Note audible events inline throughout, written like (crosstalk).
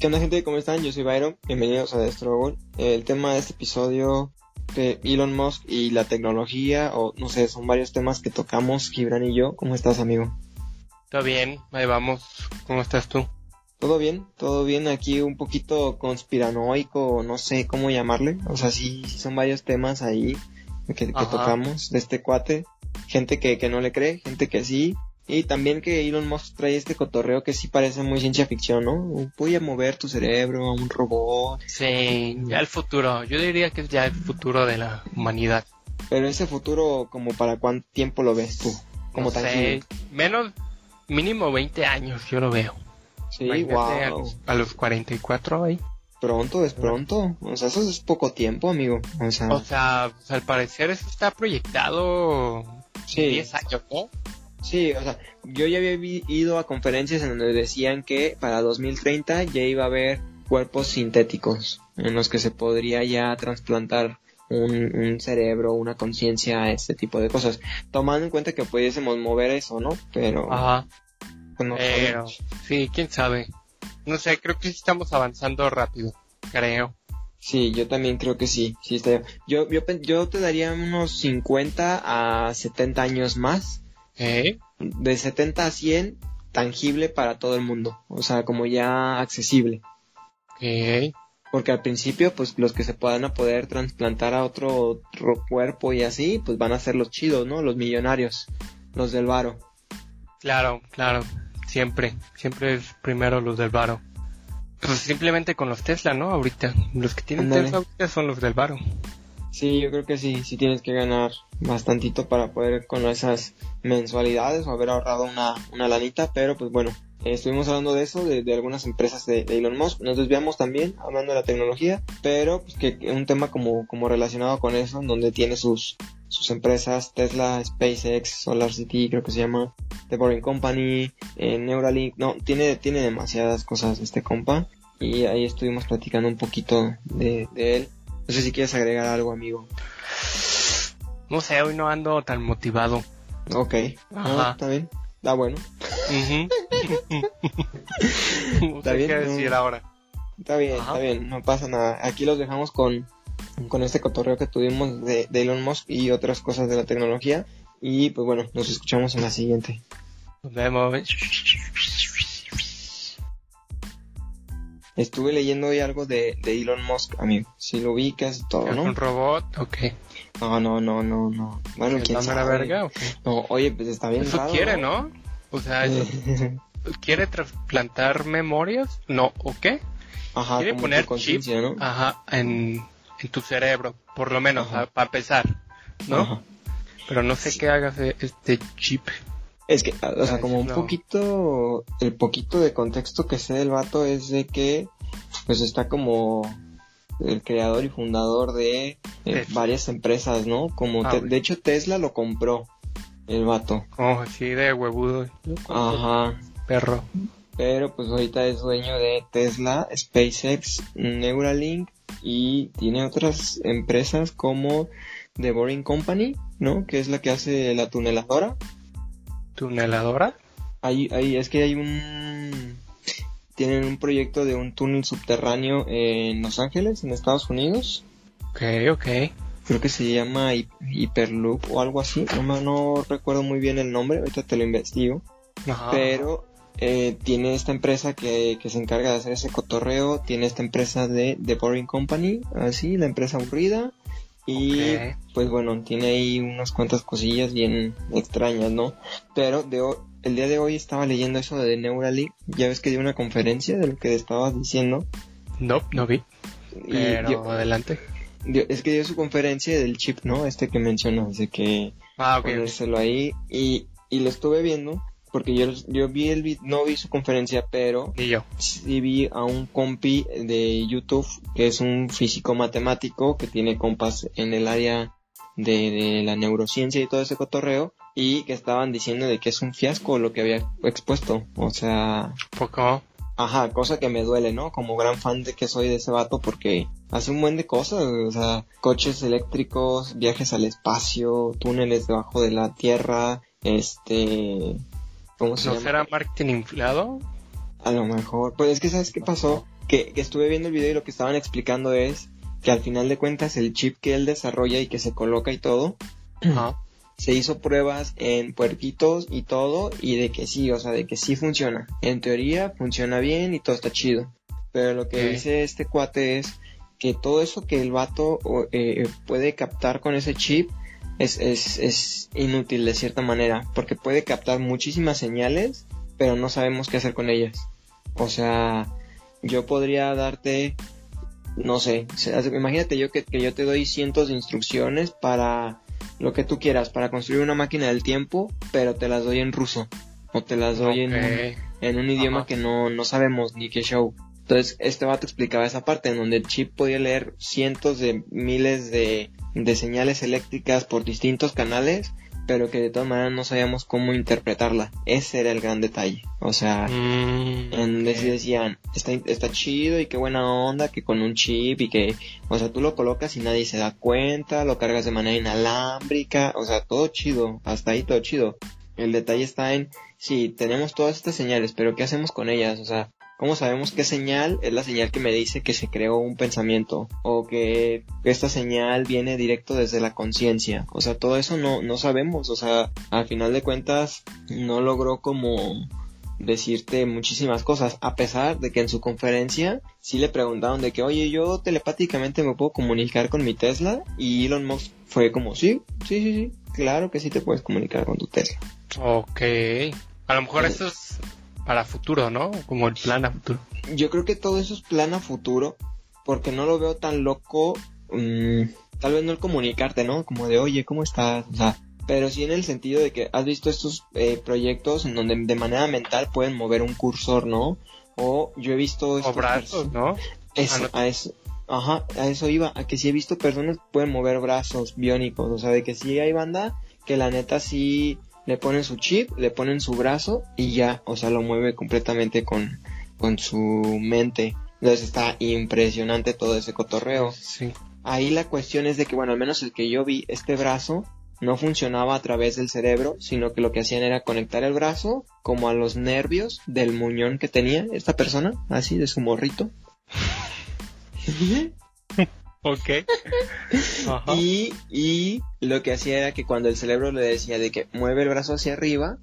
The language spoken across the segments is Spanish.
¿Qué onda gente? ¿Cómo están? Yo soy Byron. Bienvenidos a Struggle. El tema de este episodio de Elon Musk y la tecnología, o no sé, son varios temas que tocamos, Gibran y yo. ¿Cómo estás, amigo? Todo bien, ahí vamos. ¿Cómo estás tú? Todo bien, todo bien. Aquí un poquito conspiranoico, no sé cómo llamarle. O sea, sí, son varios temas ahí que, que tocamos de este cuate. Gente que, que no le cree, gente que sí, y también que Elon Musk trae este cotorreo que sí parece muy ciencia ficción, ¿no? Voy a mover tu cerebro a un robot. Sí, ya el futuro. Yo diría que es ya el futuro de la humanidad. Pero ese futuro, como para cuánto tiempo lo ves tú? Como no sé, menos, mínimo 20 años yo lo veo. Sí, wow. A, los 44 ahí. Pronto, es pronto. O sea, eso es poco tiempo, amigo. O sea, o sea pues, al parecer eso está proyectado sí. 10 años, ¿no? Sí, o sea, yo ya había ido a conferencias en donde decían que para 2030 ya iba a haber cuerpos sintéticos en los que se podría ya trasplantar un, un cerebro, una conciencia, este tipo de cosas. Tomando en cuenta que pudiésemos mover eso, ¿no? Pero... Ajá. Pues Pero, sí, quién sabe. No sé, creo que sí estamos avanzando rápido, creo. Sí, yo también creo que sí. sí está... yo, yo, yo te daría unos 50 a 70 años más de 70 a 100, tangible para todo el mundo. O sea, como ya accesible. Porque al principio, pues los que se puedan a poder trasplantar a otro, cuerpo y así, pues van a ser los chidos, ¿no? Los millonarios, los del varo. Claro, claro, siempre, siempre es primero los del varo. Pues simplemente con los Tesla, ¿no? Ahorita, los que tienen Tesla ahorita son los del varo. Sí, yo creo que sí, sí tienes que ganar bastantito para poder con esas mensualidades o haber ahorrado una, una lanita, pero pues bueno, estuvimos hablando de eso, de, algunas empresas de, Elon Musk, nos desviamos también hablando de la tecnología, pero pues que un tema como, como relacionado con eso, donde tiene sus, sus empresas, Tesla, SpaceX, Solar City, creo que se llama, The Boring Company, eh, Neuralink, no, tiene, tiene demasiadas cosas este compa, y ahí estuvimos platicando un poquito de, de él. No sé si quieres agregar algo, amigo. No sé, hoy no ando tan motivado. Ok. Ajá. está bien. (laughs) Está bueno. está bien. ¿Qué decir ahora? Está bien, está bien. No pasa nada. Aquí los dejamos con, con este cotorreo que tuvimos de, de Elon Musk y otras cosas de la tecnología. Y pues bueno, nos escuchamos en la siguiente. Nos vemos. Estuve leyendo hoy algo de, de Elon Musk, amigo. Si lo ubicas todo, ¿no? un robot? Ok. No, no, no, no, no. Bueno, ¿quién sabe? la verga No, oye, pues está bien Eso quiere, ¿no? O sea, (laughs) ¿quiere trasplantar memorias? No, ¿o qué? Ajá, quiere poner chip ¿no? ajá, en, en tu cerebro, por lo menos, para empezar, ¿no? Ajá. Pero no sé qué hagas este chip. Es que, o sea, como un poquito, el poquito de contexto que sé del vato es de que, pues está como el creador y fundador de eh, varias empresas, ¿no? Como, ah, de hecho, Tesla lo compró, el vato. Oh, sí, de huevudo. Ajá. Perro. Pero pues ahorita es dueño de Tesla, SpaceX, Neuralink y tiene otras empresas como The Boring Company, ¿no? Que es la que hace la tuneladora tuneladora? Ahí, ahí, es que hay un... Tienen un proyecto de un túnel subterráneo en Los Ángeles, en Estados Unidos. Ok, ok. Creo que se llama Hyperloop o algo así. No, no recuerdo muy bien el nombre, ahorita te lo investigo. Pero eh, tiene esta empresa que, que, se encarga de hacer ese cotorreo. Tiene esta empresa de The Boring Company, así, la empresa aburrida. Y pues bueno, tiene ahí unas cuantas cosillas bien extrañas, ¿no? Pero de el día de hoy estaba leyendo eso de Neuralink. Ya ves que dio una conferencia de lo que estabas diciendo. No, no vi. Pero adelante. es que dio su conferencia del chip, ¿no? Este que mencionas, de que ah, ponérselo ahí. Y, y lo estuve viendo porque yo, yo vi el no vi su conferencia, pero ¿Y yo? sí vi a un compi de YouTube que es un físico matemático que tiene compas en el área de, de la neurociencia y todo ese cotorreo y que estaban diciendo de que es un fiasco lo que había expuesto, o sea, poco Ajá, cosa que me duele, ¿no? Como gran fan de que soy de ese vato porque hace un buen de cosas, o sea, coches eléctricos, viajes al espacio, túneles debajo de la tierra, este, ¿No será marketing inflado? A lo mejor. Pues es que, ¿sabes qué pasó? que, que estuve viendo el video y lo que estaban explicando es que al final de cuentas el chip que él desarrolla y que se coloca y todo, se hizo pruebas en puerquitos y todo y de que sí, o sea, de que sí funciona. En teoría funciona bien y todo está chido. Pero lo que dice este cuate es que todo eso que el vato eh, puede captar con ese chip es, es, es inútil de cierta manera, porque puede captar muchísimas señales, pero no sabemos qué hacer con ellas. O sea, yo podría darte no sé, imagínate yo que, yo te doy cientos de instrucciones para lo que tú quieras, para construir una máquina del tiempo, pero te las doy en ruso, o te las doy en, en, un idioma que no, no sabemos ni qué show. Entonces, este vato explicaba esa parte en donde el chip podía leer cientos de miles de, de señales eléctricas por distintos canales pero que de todas maneras no sabíamos cómo interpretarla. Ese era el gran detalle. O sea, mm, en decían, está, está chido y qué buena onda que con un chip y que, o sea, tú lo colocas y nadie se da cuenta, lo cargas de manera inalámbrica, o sea, todo chido, hasta ahí todo chido. El detalle está en, sí, tenemos todas estas señales, pero ¿qué hacemos con ellas? O sea, ¿Cómo sabemos qué señal es la señal que me dice que se creó un pensamiento? O que esta señal viene directo desde la conciencia. O sea, todo eso no, no sabemos. O sea, al final de cuentas no logró como decirte muchísimas cosas, a pesar de que en su conferencia sí le preguntaron de que, oye, yo telepáticamente me puedo comunicar con mi Tesla, y Elon Musk fue como, sí, sí, sí, sí, claro que sí te puedes comunicar con tu Tesla. Ok, a lo mejor eso es para futuro, ¿no? Como el plan a futuro. Yo creo que todo eso es plan a futuro, porque no lo veo tan loco, mm, tal vez no el comunicarte, ¿no? Como de, oye, ¿cómo estás? O sea, pero sí en el sentido de que has visto estos eh, proyectos en donde de manera mental pueden mover un cursor, ¿no? O yo he visto... O brazos, ¿no? Eso, ah, a eso. Ajá, a eso iba, a que sí he visto personas que pueden mover brazos biónicos, o sea, de que sí hay banda que la neta sí le ponen su chip, le ponen su brazo y ya, o sea, lo mueve completamente con, con su mente. Entonces está impresionante todo ese cotorreo. Sí. Ahí la cuestión es de que, bueno, al menos el que yo vi, este brazo no funcionaba a través del cerebro, sino que lo que hacían era conectar el brazo como a los nervios del muñón que tenía esta persona, así de su morrito. (laughs) Ok. Y, y lo que hacía era que cuando el cerebro le decía de que mueve el brazo hacia arriba,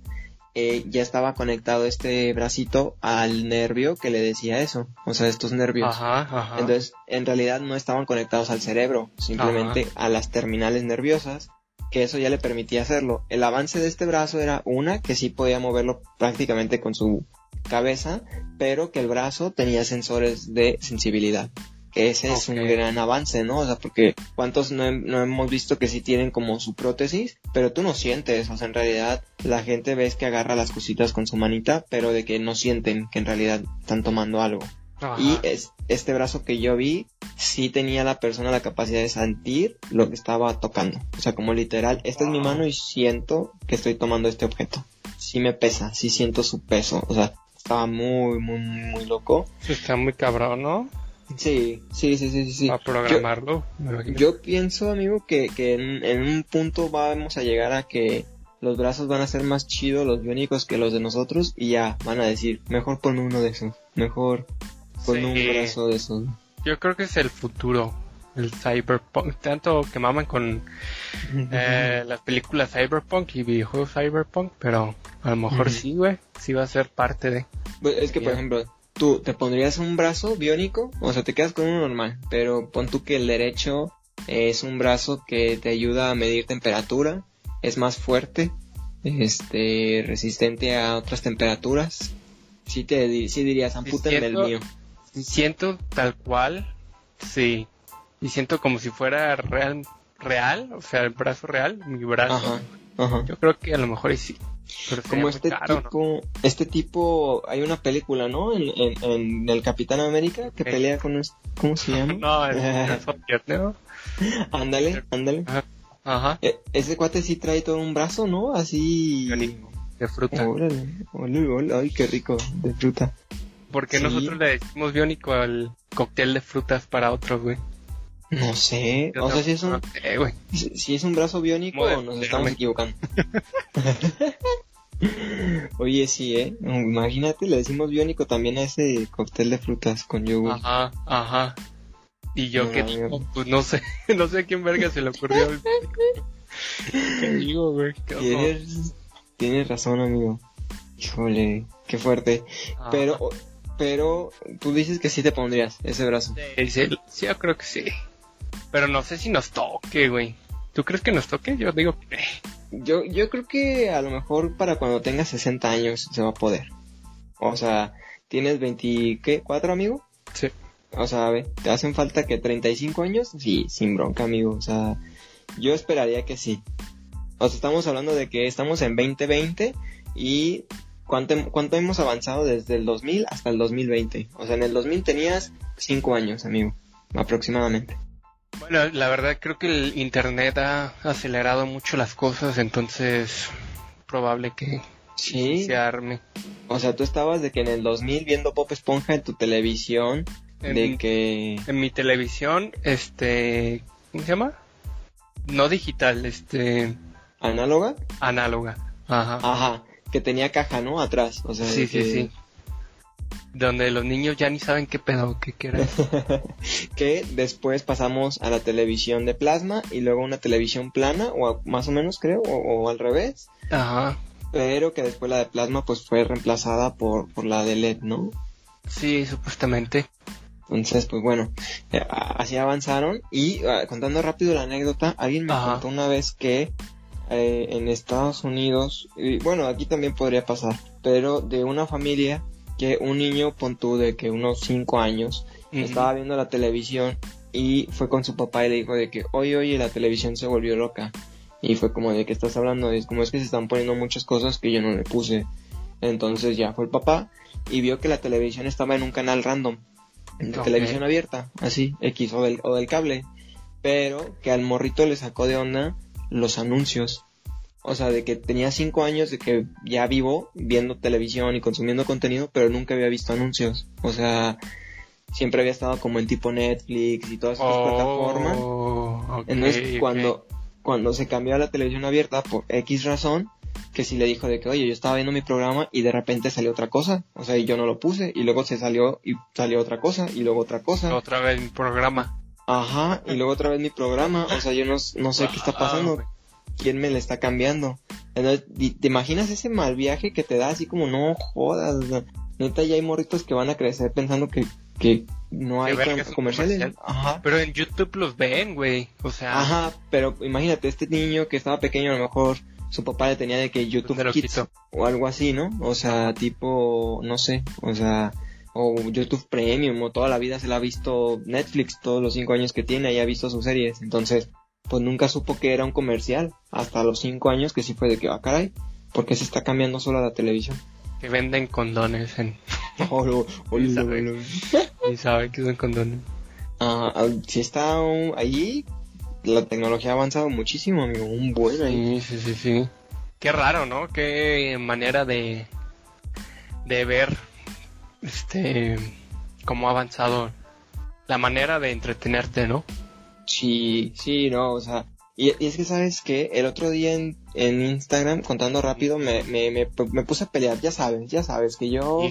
eh, ya estaba conectado este bracito al nervio que le decía eso, o sea, estos nervios. Ajá, ajá. Entonces, en realidad no estaban conectados al cerebro, simplemente a las terminales nerviosas, que eso ya le permitía hacerlo. El avance de este brazo era una que sí podía moverlo prácticamente con su cabeza, pero que el brazo tenía sensores de sensibilidad ese es un gran avance, ¿no? O sea, porque cuántos no, hemos visto que sí tienen como su prótesis, pero tú no sientes, o sea, en realidad la gente ves que agarra las cositas con su manita, pero de que no sienten que en realidad están tomando algo. Y es, este brazo que yo vi, sí tenía la persona la capacidad de sentir lo que estaba tocando. O sea, como literal, esta es mi mano y siento que estoy tomando este objeto. Sí me pesa, sí siento su peso. O sea, estaba muy, muy, muy loco. Está muy cabrón, ¿no? Sí, sí, sí, sí, sí. A programarlo. Yo, pienso, amigo, que, que en, un punto vamos a llegar a que los brazos van a ser más chidos, los biónicos, que los de nosotros, y ya van a decir, mejor pon uno de esos, mejor pon un brazo de esos. Yo creo que es el futuro, el cyberpunk, tanto que maman con (laughs) eh, las películas cyberpunk y videojuegos cyberpunk, pero a lo mejor sí, güey, sí va a ser parte de... Pues es que, por ejemplo, tú te pondrías un brazo biónico, o sea, te quedas con uno normal, pero pon tú que el derecho es un brazo que te ayuda a medir temperatura, es más fuerte, este, resistente a otras temperaturas. Sí te sí dirías, ampútenme el mío. Siento tal cual, sí. Y siento como si fuera real, real, o sea, el brazo real, mi brazo. Yo creo que a lo mejor sí como este tipo, este tipo, hay una película, ¿no? En, en, el Capitán América que pelea con, ¿cómo se llama? (laughs) no, es, (laughs) ¿no? ándale, ándale. Ajá. E, ese cuate sí trae todo un brazo, ¿no? Así. De fruta. ay, qué rico, de fruta. Porque nosotros le decimos biónico al cóctel de frutas para otros, güey. No sé, o sea, si es un, si, es un brazo biónico o nos estamos equivocando. (laughs) Oye, sí, ¿eh? Imagínate, le decimos biónico también a ese cóctel de frutas con yogur. Ajá, ajá. Y yo qué digo, pues no sé, (laughs) no sé a quién verga se le ocurrió. (laughs) ¿Qué digo, güey? ¿Tienes, tienes razón, amigo. Híjole, qué fuerte. Pero, pero tú dices que sí te pondrías ese brazo. Sí, sí, sí, yo creo que sí. Pero no sé si nos toque, güey. ¿Tú crees que nos toque? Yo digo que... Yo, yo creo que a lo mejor para cuando tengas 60 años se va a poder. O sea, ¿tienes 24, amigo? Sí. O sea, ¿te hacen falta que 35 años? Sí, sin bronca, amigo. O sea, yo esperaría que sí. O sea, estamos hablando de que estamos en 2020 y ¿cuánto, cuánto hemos avanzado desde el 2000 hasta el 2020? O sea, en el 2000 tenías 5 años, amigo, aproximadamente. Bueno, la verdad creo que el Internet ha acelerado mucho las cosas, entonces probable que sí se arme. O sea, tú estabas de que en el 2000 viendo Pop Esponja en tu televisión, de que... En mi televisión, este... ¿Cómo se llama? No digital, este... ¿Análoga? Análoga, ajá. Ajá, que tenía caja, ¿no? Atrás, o sea... Sí, sí, sí donde los niños ya ni saben qué pedo, qué quieren. (laughs) que después pasamos a la televisión de plasma y luego una televisión plana, o más o menos creo, o, al revés. Ajá. Pero que después la de plasma pues fue reemplazada por, por la de LED, ¿no? Sí, supuestamente. Entonces, pues bueno, eh, así avanzaron y ah, contando rápido la anécdota, alguien me contó una vez que eh, en Estados Unidos, y bueno, aquí también podría pasar, pero de una familia que un niño, pon de que unos 5 años, estaba viendo la televisión y fue con su papá y le dijo de que, oye, oye, la televisión se volvió loca. Y fue como de que estás hablando, es como es que se están poniendo muchas cosas que yo no le puse. Entonces ya fue el papá y vio que la televisión estaba en un canal random, en la televisión abierta, así, X o del, o del cable. Pero que al morrito le sacó de onda los anuncios. O sea, de que tenía cinco años de que ya vivo viendo televisión y consumiendo contenido, pero nunca había visto anuncios. O sea, siempre había estado como en tipo Netflix y todas esas oh, plataformas. Entonces, cuando, cuando se cambió a la televisión abierta por X razón, que sí le dijo de que, oye, yo estaba viendo mi programa y de repente salió otra cosa. O sea, y yo no lo puse. Y luego se salió y salió otra cosa y luego otra cosa. Otra vez mi programa. Ajá, y luego otra vez mi programa. O sea, yo no, no sé qué está pasando quién me le está cambiando. ¿te imaginas ese mal viaje que te da así como no jodas? Neta, ya hay morritos que van a crecer pensando que, que no hay comerciales. Ajá. Pero en YouTube los ven, güey. O sea. Ajá, pero imagínate, este niño que estaba pequeño, a lo mejor su papá le tenía de que YouTube Kids o algo así, ¿no? O sea, tipo, no sé, o sea, o YouTube Premium o toda la vida se la ha visto Netflix todos los cinco años que tiene y ha visto sus series. Entonces, pues nunca supo que era un comercial. Hasta los cinco años que sí fue de que, ah, caray, porque se está cambiando solo la televisión. Que venden condones en... (laughs) oh, y, sabe, que son condones. Ah, ah, si está allí, la tecnología ha avanzado muchísimo, amigo. Un buen ahí. Sí, sí, sí, sí. Qué raro, ¿no? Qué manera de, de ver este cómo ha avanzado la manera de entretenerte, ¿no? Sí, sí, no, o sea, y, es que sabes que el otro día en, en Instagram, contando rápido, me, me, me, me, puse a pelear, ya sabes, ya sabes, que yo,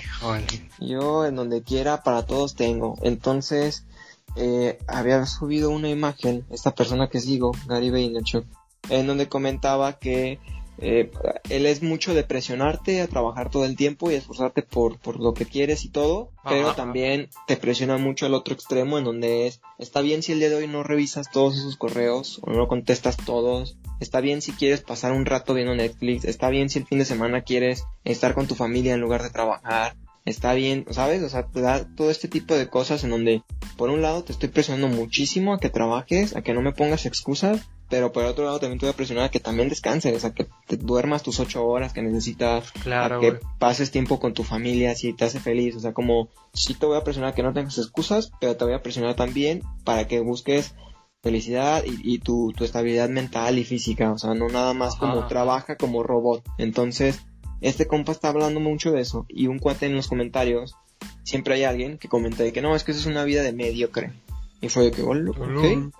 yo en donde quiera para todos tengo. Entonces, eh, había subido una imagen, esta persona que sigo, Gary Vaynerchuk, en donde comentaba que eh, él es mucho de presionarte a trabajar todo el tiempo y esforzarte por, por lo que quieres y todo, pero también te presiona mucho al otro extremo en donde es, está bien si el día de hoy no revisas todos esos correos o no contestas todos, está bien si quieres pasar un rato viendo Netflix, está bien si el fin de semana quieres estar con tu familia en lugar de trabajar, está bien, ¿sabes? O sea, te da todo este tipo de cosas en donde, por un lado, te estoy presionando muchísimo a que trabajes, a que no me pongas excusas, pero por otro lado también te voy a presionar a que también descanses, a que te duermas tus ocho horas que necesitas, claro, a que pases tiempo con tu familia si te hace feliz, o sea, como sí te voy a presionar a que no tengas excusas, pero te voy a presionar también para que busques felicidad y, tu, tu, estabilidad mental y física, o sea, no nada más como trabaja como robot. Entonces, este compa está hablando mucho de eso y un cuate en los comentarios, siempre hay alguien que comenta de que no, es que eso es una vida de mediocre. Y fue de que, ok,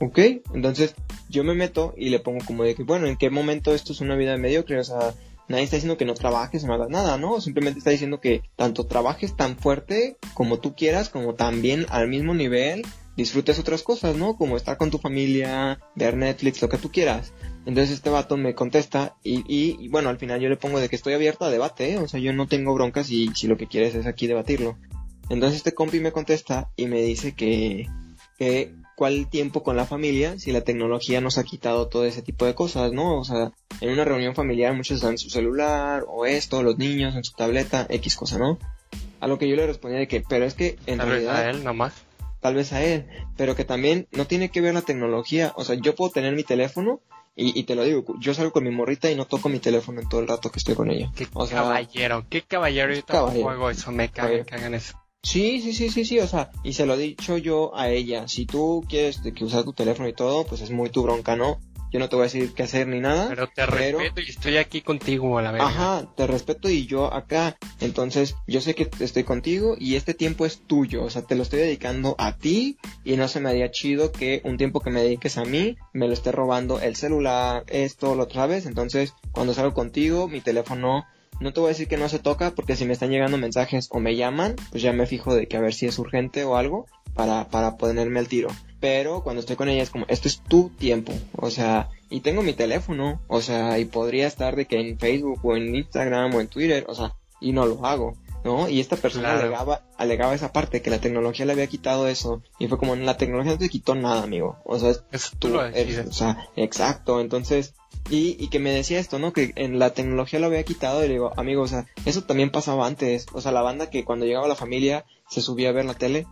ok, entonces yo me meto y le pongo como de que, bueno, ¿en qué momento esto es una vida mediocre? O sea, nadie está diciendo que no trabajes o no hagas nada, ¿no? Simplemente está diciendo que tanto trabajes tan fuerte como tú quieras, como también al mismo nivel disfrutes otras cosas, ¿no? Como estar con tu familia, ver Netflix, lo que tú quieras. Entonces este vato me contesta y, y, bueno, al final yo le pongo de que estoy abierto a debate, ¿eh? o sea, yo no tengo broncas y si lo que quieres es aquí debatirlo. Entonces este compi me contesta y me dice que, que cuál tiempo con la familia si la tecnología nos ha quitado todo ese tipo de cosas, ¿no? O sea, en una reunión familiar muchos están en su celular o esto, los niños en su tableta, X cosa, ¿no? A lo que yo le respondía de que, pero es que en realidad... a él nomás. Tal vez a él, pero que también no tiene que ver la tecnología. O sea, yo puedo tener mi teléfono y, te lo digo, yo salgo con mi morrita y no toco mi teléfono en todo el rato que estoy con ella. Qué caballero, qué caballero, yo juego eso, me cagan, cagan eso. Sí, sí, sí, sí, sí, o sea, y se lo he dicho yo a ella, si tú quieres que usar tu teléfono y todo, pues es muy tu bronca, ¿no? Yo no te voy a decir qué hacer ni nada. Pero te respeto y estoy aquí contigo a la vez. Ajá, te respeto y yo acá. Entonces, yo sé que estoy contigo y este tiempo es tuyo. O sea, te lo estoy dedicando a ti y no se me haría chido que un tiempo que me dediques a mí me lo esté robando el celular, esto, lo otra vez. Entonces, cuando salgo contigo, mi teléfono no te voy a decir que no se toca porque si me están llegando mensajes o me llaman, pues ya me fijo de que a ver si es urgente o algo para, para ponerme al tiro. Pero cuando estoy con ella es como, esto es tu tiempo. O sea, y tengo mi teléfono. O sea, y podría estar de que en Facebook o en Instagram o en Twitter. O sea, y no lo hago. ¿no? Y esta persona alegaba, alegaba esa parte, que la tecnología le había quitado eso. Y fue como, la tecnología no te quitó nada, amigo. O sea, es, tú, o sea, exacto. Entonces, y, y que me decía esto, ¿no? Que en la tecnología lo había quitado y le digo, amigo, o sea, eso también pasaba antes. O sea, la banda que cuando llegaba la familia se subía a ver la tele,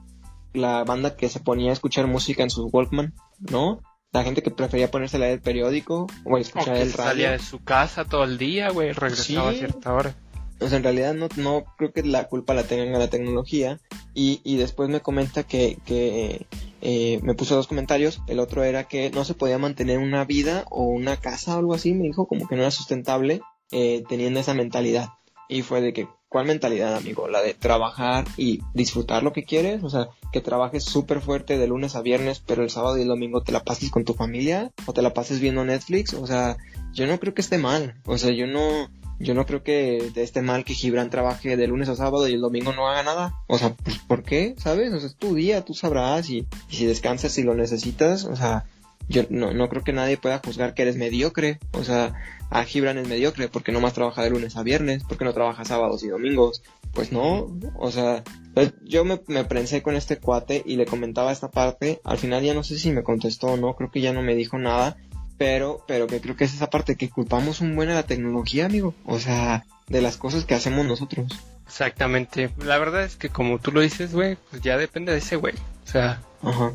la banda que se ponía a escuchar música en sus Walkman, ¿no? La gente que prefería ponerse a leer el periódico o escuchar el radio. salía de su casa todo el día, güey, regresaba a cierta hora. O sea, en realidad no, no creo que la culpa la tengan a la tecnología. Y, y después me comenta que, que eh, me puso dos comentarios. El otro era que no se podía mantener una vida o una casa o algo así. Me dijo como que no era sustentable eh, teniendo esa mentalidad. Y fue de que, ¿cuál mentalidad, amigo? La de trabajar y disfrutar lo que quieres. O sea, que trabajes súper fuerte de lunes a viernes, pero el sábado y el domingo te la pases con tu familia o te la pases viendo Netflix. O sea, yo no creo que esté mal. O sea, yo no, yo no creo que esté mal que Gibran trabaje de lunes a sábado y el domingo no haga nada. O sea, pues, ¿por qué? ¿Sabes? O sea, es tu día, tú sabrás y, si descansas si lo necesitas, o sea, yo no, no creo que nadie pueda juzgar que eres mediocre. O sea, a Gibran es mediocre porque no más trabaja de lunes a viernes, porque no trabaja sábados y domingos. Pues no, o sea, pues yo me, me prensé con este cuate y le comentaba esta parte. Al final ya no sé si me contestó o no, creo que ya no me dijo nada pero, pero que creo que es esa parte que culpamos un buen a la tecnología, amigo. O sea, de las cosas que hacemos nosotros. Exactamente. La verdad es que como tú lo dices, güey, pues ya depende de ese güey. O sea, Ajá.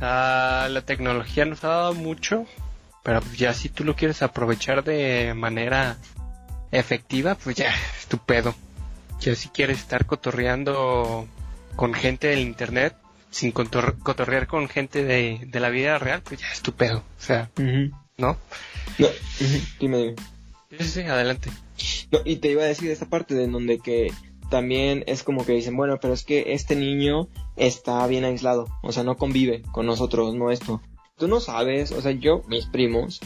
Ah, la tecnología nos ha dado mucho, pero pues ya si tú lo quieres aprovechar de manera efectiva, pues ya, es tu pedo. Ya si quieres estar cotorreando con gente del internet, sin cotorrear con gente de, de, la vida real, pues ya es tu pedo. O sea, ¿no? No, dime, Sí, sí, adelante. No, y te iba a decir esa parte de donde que también es como que dicen, bueno, pero es que este niño está bien aislado, o sea, no convive con nosotros, no esto. Tú no sabes, o sea, yo, mis primos,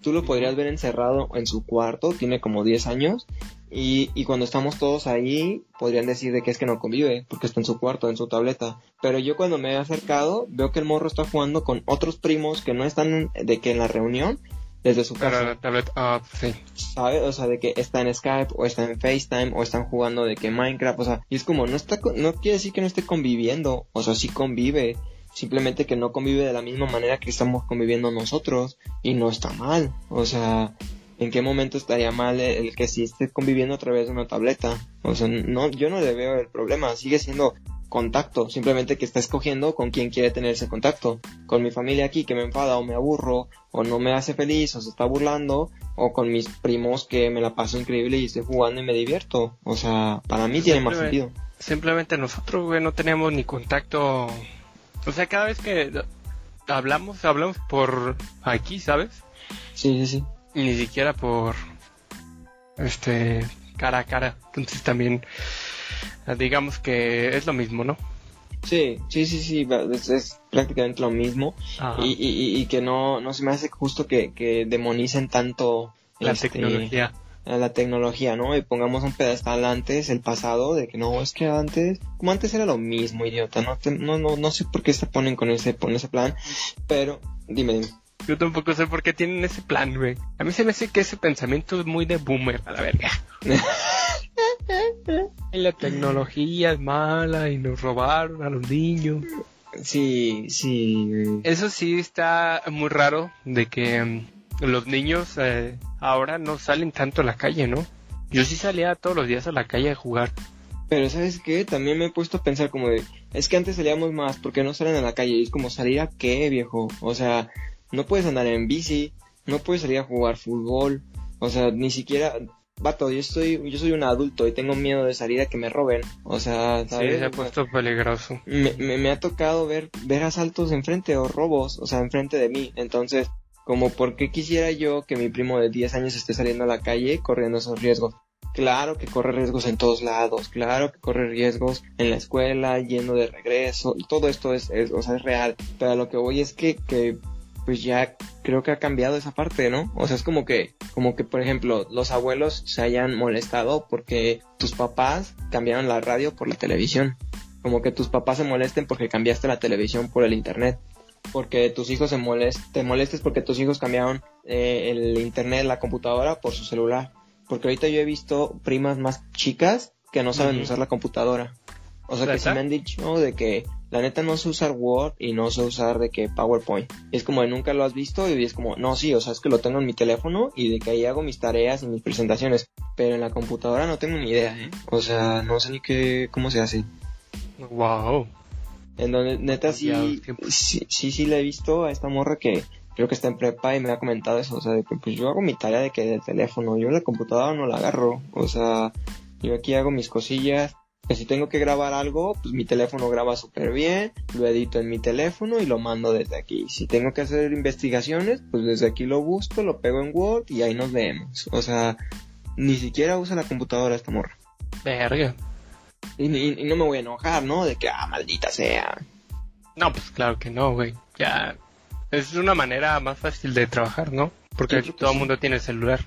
tú lo podrías ver encerrado en su cuarto, tiene como 10 años, y, y, cuando estamos todos ahí, podrían decir de que es que no convive, porque está en su cuarto, en su tableta. Pero yo cuando me he acercado, veo que el morro está jugando con otros primos que no están de que en la reunión, desde su casa. Ah, sí. ¿Sabes? O sea, de que está en Skype, o está en FaceTime, o están jugando de que Minecraft, o sea, y es como, no está, no quiere decir que no esté conviviendo, o sea, sí convive, simplemente que no convive de la misma manera que estamos conviviendo nosotros, y no está mal, o sea, ¿en qué momento estaría mal el, que si esté conviviendo a través de una tableta? O sea, no, yo no le veo el problema, sigue siendo contacto, simplemente que está escogiendo con quién quiere tener ese contacto. Con mi familia aquí que me enfada o me aburro o no me hace feliz o se está burlando o con mis primos que me la paso increíble y estoy jugando y me divierto. O sea, para mí tiene más sentido. Simplemente nosotros, güey, no tenemos ni contacto. O sea, cada vez que hablamos, hablamos por aquí, ¿sabes? Sí, sí, sí ni siquiera por este cara a cara. Entonces también digamos que es lo mismo, ¿no? Sí, sí, sí, sí, es, prácticamente lo mismo y, y, y, que no, no se me hace justo que, que demonicen tanto la este, tecnología. la tecnología, ¿no? Y pongamos un pedestal antes, el pasado, de que no, es que antes, como antes era lo mismo, idiota, no, no, no, no sé por qué se ponen con ese, con ese plan, pero dime, dime. Yo tampoco sé por qué tienen ese plan, güey. A mí se me hace que ese pensamiento es muy de boomer, a la verga. (laughs) la tecnología es mala y nos robaron a los niños. Sí, sí. Eso sí está muy raro de que mm, los niños eh, ahora no salen tanto a la calle, ¿no? Yo sí salía todos los días a la calle a jugar. Pero ¿sabes qué? También me he puesto a pensar como de, es que antes salíamos más, porque no salen a la calle? Y es como salir a qué, viejo. O sea, no puedes andar en bici, no puedes salir a jugar fútbol. O sea, ni siquiera, vato, yo estoy, yo soy un adulto y tengo miedo de salir a que me roben. O sea, ¿sabes? Sí, se ha puesto peligroso. Me, me, me, ha tocado ver, ver asaltos enfrente o robos, o sea, enfrente de mí. Entonces, como por qué quisiera yo que mi primo de 10 años esté saliendo a la calle corriendo esos riesgos. Claro que corre riesgos en todos lados, claro que corre riesgos en la escuela, yendo de regreso, todo esto es, es o sea, es real, pero lo que voy es que, que pues ya creo que ha cambiado esa parte, ¿no? O sea, es como que, como que, por ejemplo, los abuelos se hayan molestado porque tus papás cambiaron la radio por la televisión. Como que tus papás se molesten porque cambiaste la televisión por el internet porque tus hijos se molest te molestes porque tus hijos cambiaron eh, el internet, la computadora por su celular. Porque ahorita yo he visto primas más chicas que no saben usar la computadora. O sea que se me han dicho de que la neta no sé usar Word y no sé usar de que PowerPoint. es como de nunca lo has visto y es como, no, sí, o sea, es que lo tengo en mi teléfono y de que ahí hago mis tareas y mis presentaciones. Pero en la computadora no tengo ni idea, ¿eh? O sea, no sé ni qué, cómo se hace. Wow. En donde neta sí, sí, sí, sí le he visto a esta morra que creo que está en prepa y me ha comentado eso, o sea, de que pues yo hago mi tarea de que del teléfono, yo la computadora no la agarro, o sea, yo aquí hago mis cosillas, que si tengo que grabar algo, pues mi teléfono graba súper bien, lo edito en mi teléfono y lo mando desde aquí. Si tengo que hacer investigaciones, pues desde aquí lo busco, lo pego en Word y ahí nos vemos. O sea, ni siquiera usa la computadora esta morra. Verga. Y, no me voy a enojar, ¿no? De que, ah, maldita sea. No, pues claro que no, güey. Ya es una manera más fácil de trabajar, ¿no? Porque todo el mundo tiene celular.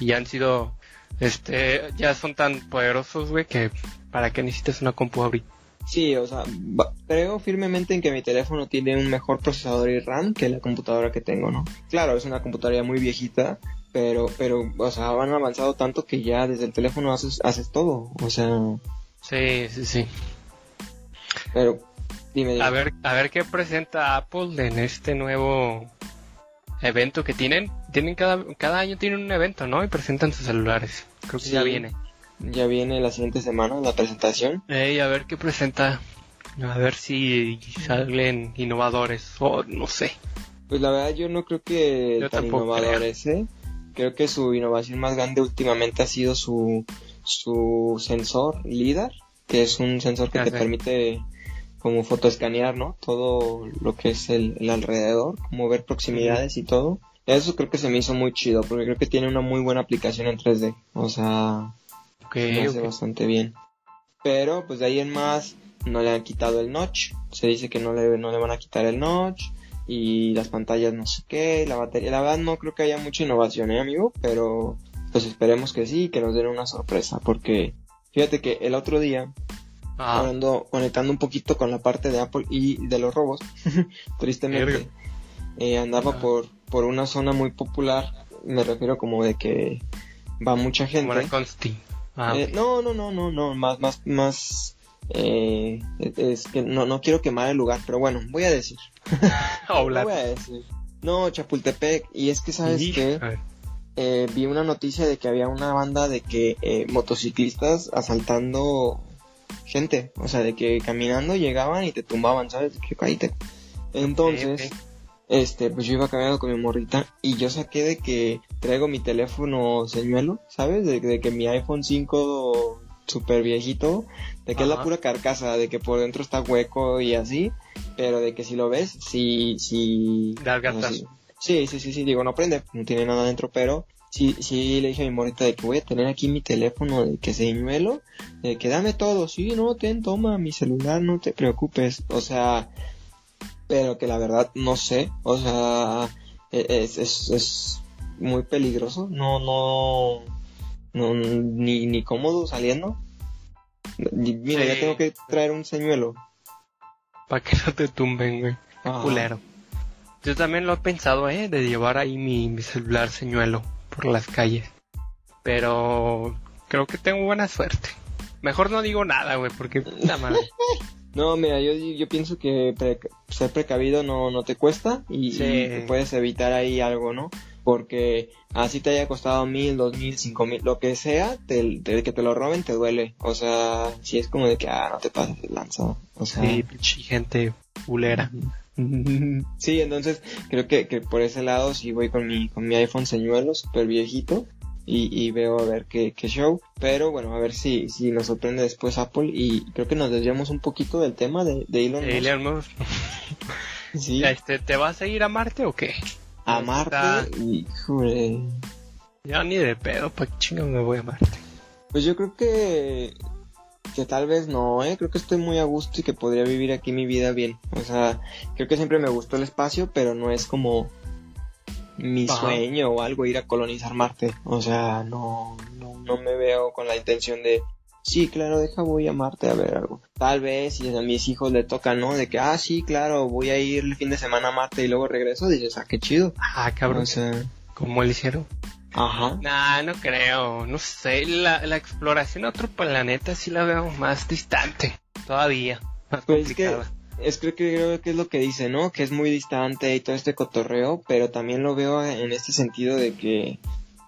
Y ya han sido, este, ya son tan poderosos, güey, que para qué necesitas una compu ahorita. Sí, o sea, creo firmemente en que mi teléfono tiene un mejor procesador y RAM que la computadora que tengo, ¿no? Claro, es una computadora muy viejita, pero, pero, o sea, han avanzado tanto que ya desde el teléfono haces, haces todo, o sea, Sí, sí, sí. Pero, dime, A ver, a ver qué presenta Apple en este nuevo evento que tienen. Tienen cada, cada año tienen un evento, ¿no? Y presentan sus celulares. Creo que ya viene. Ya viene la siguiente semana la presentación. Ey, a ver qué presenta. A ver si salen innovadores o no sé. Pues la verdad yo no creo que tan innovadores, ¿eh? Creo que su innovación más grande últimamente ha sido su su sensor LIDAR, que es un sensor que te permite como fotoescanear, ¿no? Todo lo que es el, alrededor, como ver proximidades y todo. Eso creo que se me hizo muy chido, porque creo que tiene una muy buena aplicación en 3D. O sea, okay, hace bastante bien. Pero, pues de ahí en más, no le han quitado el notch. Se dice que no le, no le van a quitar el notch. Y las pantallas no sé qué, la batería. La verdad no creo que haya mucha innovación, ¿eh, amigo? Pero pues esperemos que sí, que nos den una sorpresa, porque fíjate que el otro día, ah. hablando, conectando un poquito con la parte de Apple y de los robos, (laughs) tristemente, eh, andaba ah. por, por una zona muy popular, me refiero como de que va mucha gente. Ah, eh, no, no, no, no, no, más, más, más, eh, es que no, no quiero quemar el lugar, pero bueno, voy a decir. (laughs) voy a decir. No, Chapultepec, y es que sabes que eh, vi una noticia de que había una banda de que eh, motociclistas asaltando gente, o sea, de que caminando llegaban y te tumbaban, ¿sabes? Que caíte. Entonces, este, pues yo iba caminando con mi morrita y yo saqué de que traigo mi teléfono señuelo, ¿sabes? De, que mi iPhone 5 super viejito, de que es la pura carcasa, de que por dentro está hueco y así, pero de que si lo ves, sí, sí. Sí, sí, sí, sí, digo, no prende, no tiene nada dentro, pero sí, sí le dije a mi morita de que voy a tener aquí mi teléfono, de que señuelo, de que dame todo, sí, no, ten, toma mi celular, no te preocupes, o sea, pero que la verdad no sé, o sea, e, es, es, es muy peligroso, no, no, no, ni, ni cómodo saliendo. Mira, ya tengo que traer un señuelo. Para que no te tumben, güey. Culero. Yo también lo he pensado, ¿eh? De llevar ahí mi, mi celular señuelo por las calles. Pero creo que tengo buena suerte. Mejor no digo nada, güey, porque puta madre. (laughs) no, mira, yo, yo pienso que ser precavido no, no te cuesta y, puedes evitar ahí algo, ¿no? Porque así te haya costado mil, dos mil, cinco mil, lo que sea, te, que te lo roben te duele. O sea, si es como de que, ah, no te pases de lanza. O sea, sí, pinche gente pulera. (laughs) Sí, entonces creo que, que por ese lado sí voy con mi, con mi iPhone señuelo, súper viejito. Y, veo a ver qué, qué, show. Pero bueno, a ver si, si nos sorprende después Apple. Y creo que nos desviamos un poquito del tema de, de Elon Musk. Elon Musk. (laughs) sí. (laughs) Este, ¿Te vas a ir a Marte o qué? A Marte, híjole. Ya ni de pedo, pa' chingo me voy a Marte. Pues yo creo que que tal vez no, ¿eh? Creo que estoy muy a gusto y que podría vivir aquí mi vida bien. O sea, creo que siempre me gustó el espacio, pero no es como mi sueño o algo ir a colonizar Marte. O sea, no, no, no me veo con la intención de, sí, claro, deja, voy a Marte a ver algo. Tal vez si a mis hijos le toca, ¿no? De que, ah, sí, claro, voy a ir el fin de semana a Marte y luego regreso, dices, ah, qué chido. Ah, cabrón. O sea, ¿cómo lo hicieron? Ajá. Nah, no creo. No sé. La, la exploración a otro planeta sí la veo más distante. Todavía. Más pues complicada. Es que, es que creo que es lo que dice, ¿no? Que es muy distante y todo este cotorreo, pero también lo veo en este sentido de que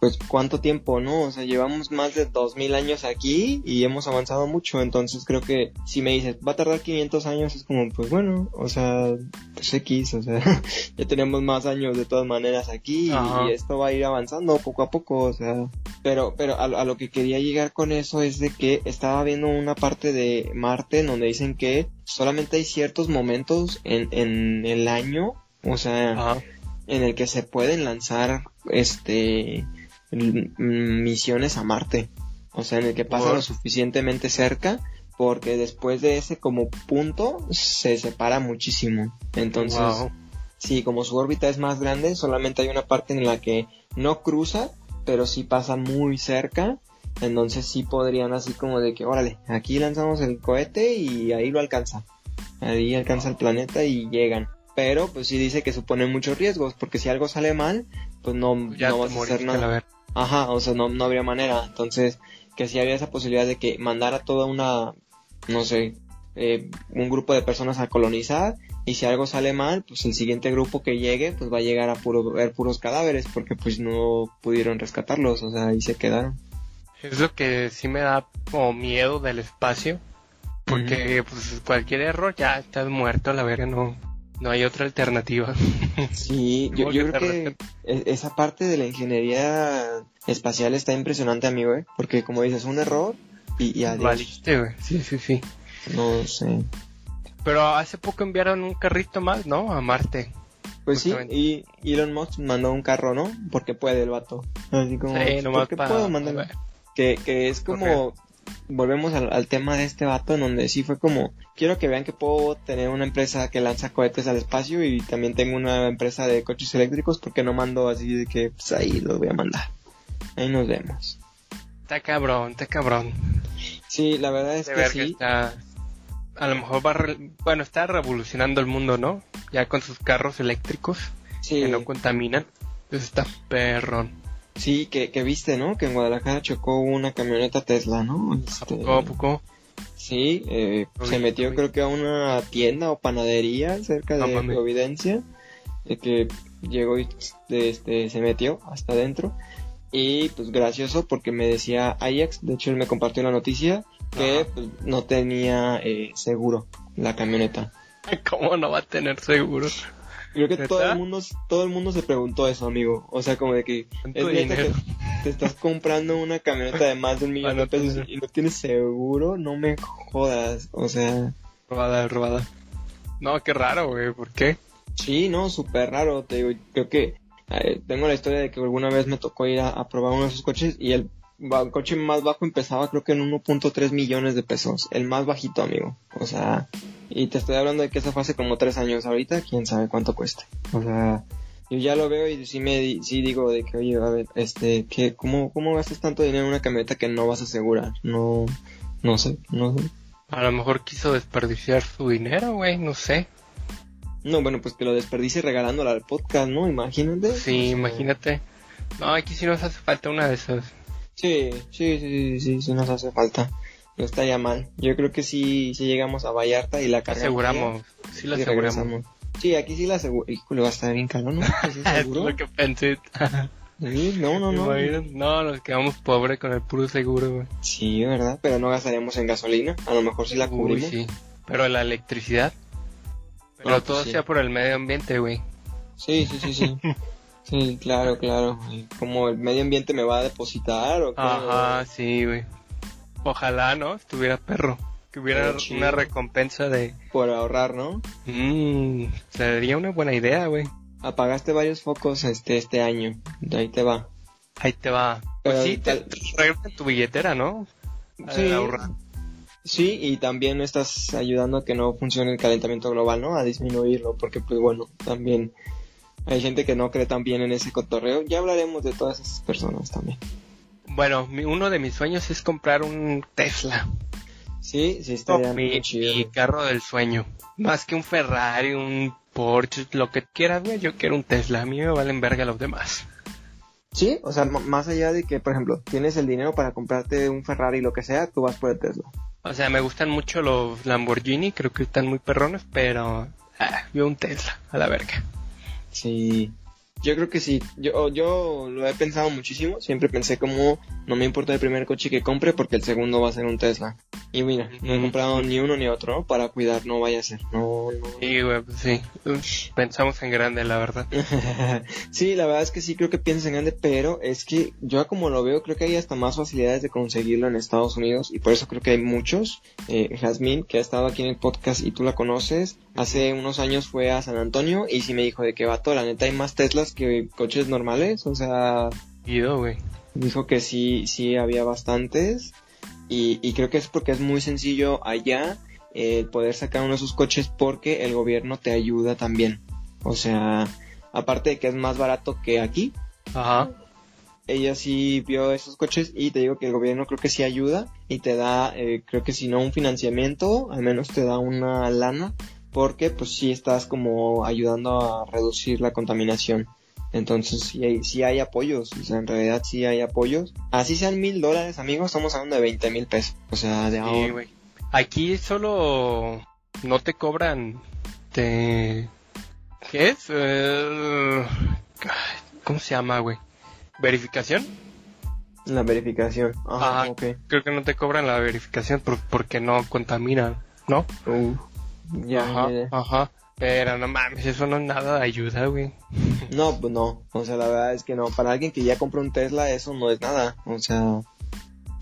pues cuánto tiempo, ¿no? O sea, llevamos más de 2000 años aquí y hemos avanzado mucho, entonces creo que si me dices, va a tardar 500 años, es como, pues bueno, o sea, pues X, o sea, (laughs) ya tenemos más años de todas maneras aquí y esto va a ir avanzando poco a poco, o sea, pero, pero a, a, lo que quería llegar con eso es de que estaba viendo una parte de Marte en donde dicen que solamente hay ciertos momentos en, en el año, o sea, en el que se pueden lanzar, este, misiones a Marte. O sea, en el que pasa lo suficientemente cerca porque después de ese como punto se separa muchísimo. Entonces, sí, como su órbita es más grande, solamente hay una parte en la que no cruza, pero sí pasa muy cerca. Entonces sí podrían así como de que, órale, aquí lanzamos el cohete y ahí lo alcanza. Ahí alcanza el planeta y llegan. Pero pues sí dice que supone muchos riesgos, porque si algo sale mal, pues no, ya no vas a hacer nada. Ajá, o sea, no, no habría manera. Entonces, que si había esa posibilidad de que mandara toda una, no sé, eh, un grupo de personas a colonizar y si algo sale mal, pues el siguiente grupo que llegue, pues va a llegar a puro, ver puros cadáveres porque pues no pudieron rescatarlos, o sea, ahí se quedaron. Es lo que sí me da como miedo del espacio, porque pues cualquier error ya estás muerto, la verga no, no hay otra alternativa. (laughs) Sí, (laughs) yo, creo que e, esa parte de la ingeniería espacial está impresionante, amigo, ¿eh? Porque como dices, un error y, y adiós. Sí, sí, sí. No sé. Pero hace poco enviaron un carrito más, ¿no? A Marte. Pues sí, y Elon Musk mandó un carro, ¿no? Porque puede el vato. Así como, sí, porque puedo mandar. Que, que es como volvemos al, tema de este vato en donde sí fue como quiero que vean que puedo tener una empresa que lanza cohetes al espacio y también tengo una empresa de coches eléctricos porque no mando así de que pues ahí lo voy a mandar ahí nos vemos. Está cabrón está cabrón. Sí la verdad es que, sí. a lo mejor va bueno está revolucionando el mundo no ya con sus carros eléctricos que no contaminan entonces está perrón Sí, que, que viste, ¿no? Que en Guadalajara chocó una camioneta Tesla, ¿no? Este, ¿A poco, Sí, eh, se metió creo que a una tienda o panadería cerca de Providencia, de que llegó y este, se metió hasta adentro. Y pues gracioso porque me decía Ajax, de hecho él me compartió la noticia, que pues, no tenía eh, seguro la camioneta. (laughs) ¿Cómo no va a tener seguro? Creo que todo el mundo todo el mundo se preguntó eso, amigo. O sea, como de que es neta que te estás comprando una camioneta de más de un (laughs) millón de pesos y no tienes seguro, no me jodas. O sea, robada, robada. No, qué raro, güey. ¿Por qué? Sí, no, súper raro. Te digo, creo que eh, tengo la historia de que alguna vez me tocó ir a, probar uno de esos coches y el, el coche más bajo empezaba creo que en 1.3 millones de pesos. El más bajito, amigo. O sea, y te estoy hablando de que eso fue hace como tres años. Ahorita, quién sabe cuánto cuesta. O sea, yo ya lo veo y sí me sí digo de que, oye, a ver, este, que, ¿cómo, ¿cómo gastas tanto dinero en una camioneta que no vas a asegurar? No, no sé, no sé. A lo mejor quiso desperdiciar su dinero, güey, no sé. No, bueno, pues que lo desperdicie regalándola al podcast, ¿no? Imagínate. Sí, imagínate. No, aquí sí nos hace falta una de esas. Sí, sí, sí, sí, sí, sí nos hace falta. No estaría mal. Yo creo que sí, si llegamos a Vallarta y la cargamos. Aseguramos, sí la aseguramos. Sí, aquí sí la aseguro. Híjole, va a estar bien caro, ¿no? (laughs) es lo que pensé. no, no, no. No, nos quedamos pobres con el puro seguro, güey. Sí, ¿verdad? Pero no gastaríamos en gasolina. A lo mejor sí la cubrimos. sí. Pero la electricidad. Pero pues todo sea por el medio ambiente, güey. Sí, sí, sí, sí. (laughs) sí, claro, claro. Como el medio ambiente me va a depositar o qué? Ajá, sí, güey. Ojalá, ¿no? Estuviera perro. Que hubiera una recompensa de... Por ahorrar, ¿no? Mmm, sería una buena idea, güey. Apagaste varios focos este, este año. De ahí te va. Ahí te va. Pues sí, te en tu billetera, ¿no? Sí. Sí, y también estás ayudando a que no funcione el calentamiento global, ¿no? A disminuirlo, porque pues bueno, también hay gente que no cree tan bien en ese cotorreo. Ya hablaremos de todas esas personas también. Bueno, uno de mis sueños es comprar un Tesla. Sí, sí, estaría mi, chido. mi carro del sueño. Más que un Ferrari, un Porsche, lo que quieras, güey, yo quiero un Tesla. A mí me valen verga los demás. Sí, o sea, más allá de que, por ejemplo, tienes el dinero para comprarte un Ferrari, lo que sea, tú vas por el Tesla. O sea, me gustan mucho los Lamborghini, creo que están muy perrones, pero ah, yo un Tesla, a la verga. Sí, yo creo que sí. Yo, yo lo he pensado muchísimo. Siempre pensé como no me importa el primer coche que compre porque el segundo va a ser un Tesla. Y mira, no he comprado ni uno ni otro para cuidar, no vaya a ser. No, no. Sí, güey, pues sí. Pensamos en grande, la verdad. (laughs) sí, la verdad es que sí creo que piensas en grande, pero es que yo como lo veo, creo que hay hasta más facilidades de conseguirlo en Estados Unidos y por eso creo que hay muchos. Eh, Jasmine, que ha estado aquí en el podcast y tú la conoces, hace unos años fue a San Antonio y sí me dijo de que va toda la neta hay más Teslas que coches normales, o sea... güey. Dijo que sí, sí había bastantes y, creo que es porque es muy sencillo allá eh, poder sacar uno de esos coches porque el gobierno te ayuda también. O sea, aparte de que es más barato que aquí. Ajá. Ella sí vio esos coches y te digo que el gobierno creo que sí ayuda y te da, eh, creo que si no un financiamiento, al menos te da una lana porque pues sí estás como ayudando a reducir la contaminación. Entonces sí hay, sí hay apoyos, o sea, en realidad sí hay apoyos. Así sean mil dólares, amigos, estamos hablando de 20 mil pesos. O sea, de ahora. Sí, Aquí solo no te cobran de... ¿Qué es? Eh, ¿Cómo se llama, güey? ¿Verificación? La verificación. Ajá, Creo que no te cobran la verificación porque no contaminan, ¿no? ya, ajá, ajá. Pero no mames, eso no es nada de ayuda, güey. No, pues no. O sea, la verdad es que no. Para alguien que ya compró un Tesla, eso no es nada. O sea.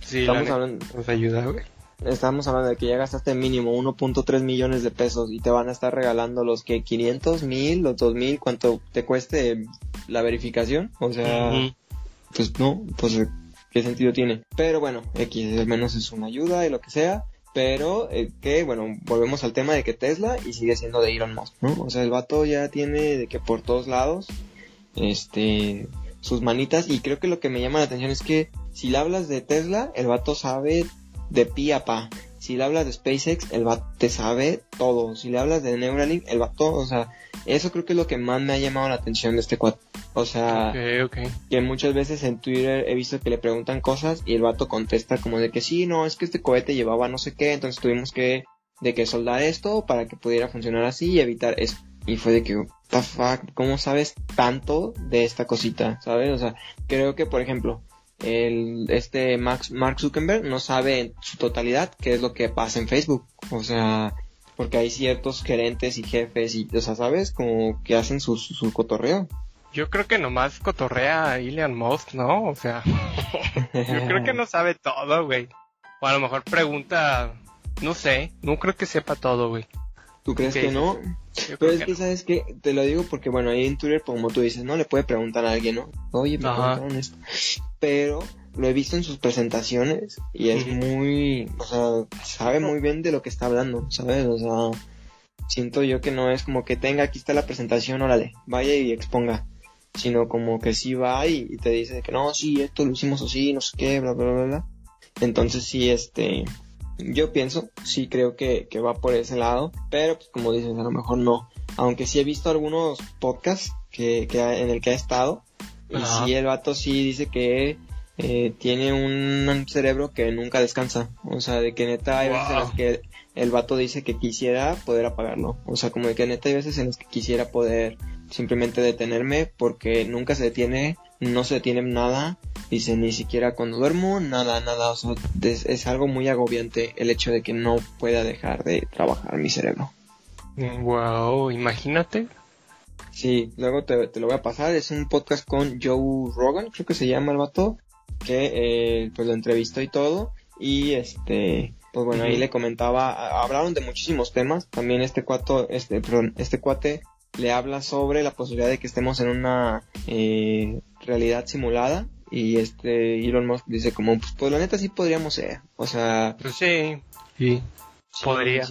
Sí, estamos hablando. Nos ayuda, güey. Estamos hablando de que ya gastaste mínimo 1.3 millones de pesos y te van a estar regalando los que 500 mil, los 2 mil, cuánto te cueste la verificación. O sea, pues no, pues qué sentido tiene. Pero bueno, X al menos es una ayuda y lo que sea. Pero eh, que, bueno, volvemos al tema de que Tesla y sigue siendo de Elon Musk, ¿no? O sea, el vato ya tiene de que por todos lados, este, sus manitas. Y creo que lo que me llama la atención es que si le hablas de Tesla, el vato sabe de pi a pa. Si le hablas de SpaceX, el vato te sabe todo. Si le hablas de Neuralink, el vato, o sea, eso creo que es lo que más me ha llamado la atención de este cuate. O sea, que muchas veces en Twitter he visto que le preguntan cosas y el vato contesta como de que sí, no, es que este cohete llevaba no sé qué, entonces tuvimos que, de que soldar esto para que pudiera funcionar así y evitar eso. Y fue de que, what the fuck, ¿cómo sabes tanto de esta cosita? ¿Sabes? O sea, creo que, por ejemplo, el, este Max, Mark Zuckerberg no sabe en su totalidad qué es lo que pasa en Facebook. O sea, porque hay ciertos gerentes y jefes y, o sea, ¿sabes? Como que hacen su, su, cotorreo. Yo creo que nomás cotorrea a Elon Musk, ¿no? O sea, (laughs) yo creo que no sabe todo, güey. O a lo mejor pregunta, no sé, no creo que sepa todo, güey. ¿Tú crees que no? Pero es que, ¿sabes que Te lo digo porque, bueno, ahí en Twitter, como tú dices, ¿no? Le puede preguntar a alguien, ¿no? Oye, me preguntaron esto. Pero lo he visto en sus presentaciones y es muy, o sea, sabe muy bien de lo que está hablando, ¿sabes? O sea, siento yo que no es como que tenga, aquí está la presentación, órale, vaya y exponga. sino como que sí va y, te dice que no, sí, esto lo hicimos así, no sé qué, bla, bla, bla, bla. Entonces sí, este, yo pienso, sí creo que, que va por ese lado, pero pues como dices, a lo mejor no. Aunque sí he visto algunos podcasts que, que en el que ha estado, y sí el vato sí dice que eh, tiene un cerebro que nunca descansa. O sea, de que neta hay veces en las que el vato dice que quisiera poder apagarlo. O sea, como de que neta hay veces en las que quisiera poder simplemente detenerme porque nunca se detiene, no se detiene nada. Dice ni siquiera cuando duermo, nada, nada. O sea, es, algo muy agobiante el hecho de que no pueda dejar de trabajar mi cerebro. Wow, imagínate. Sí, luego te, te, lo voy a pasar. Es un podcast con Joe Rogan, creo que se llama el vato que eh, pues lo entrevistó y todo. Y este pues bueno ahí le comentaba hablaron de muchísimos temas. También este cuato este perdón, este cuate le habla sobre la posibilidad de que estemos en una eh, realidad simulada. Y este Elon Musk dice como pues, pues, la neta sí podríamos ser o sea pues sí. Sí, podría.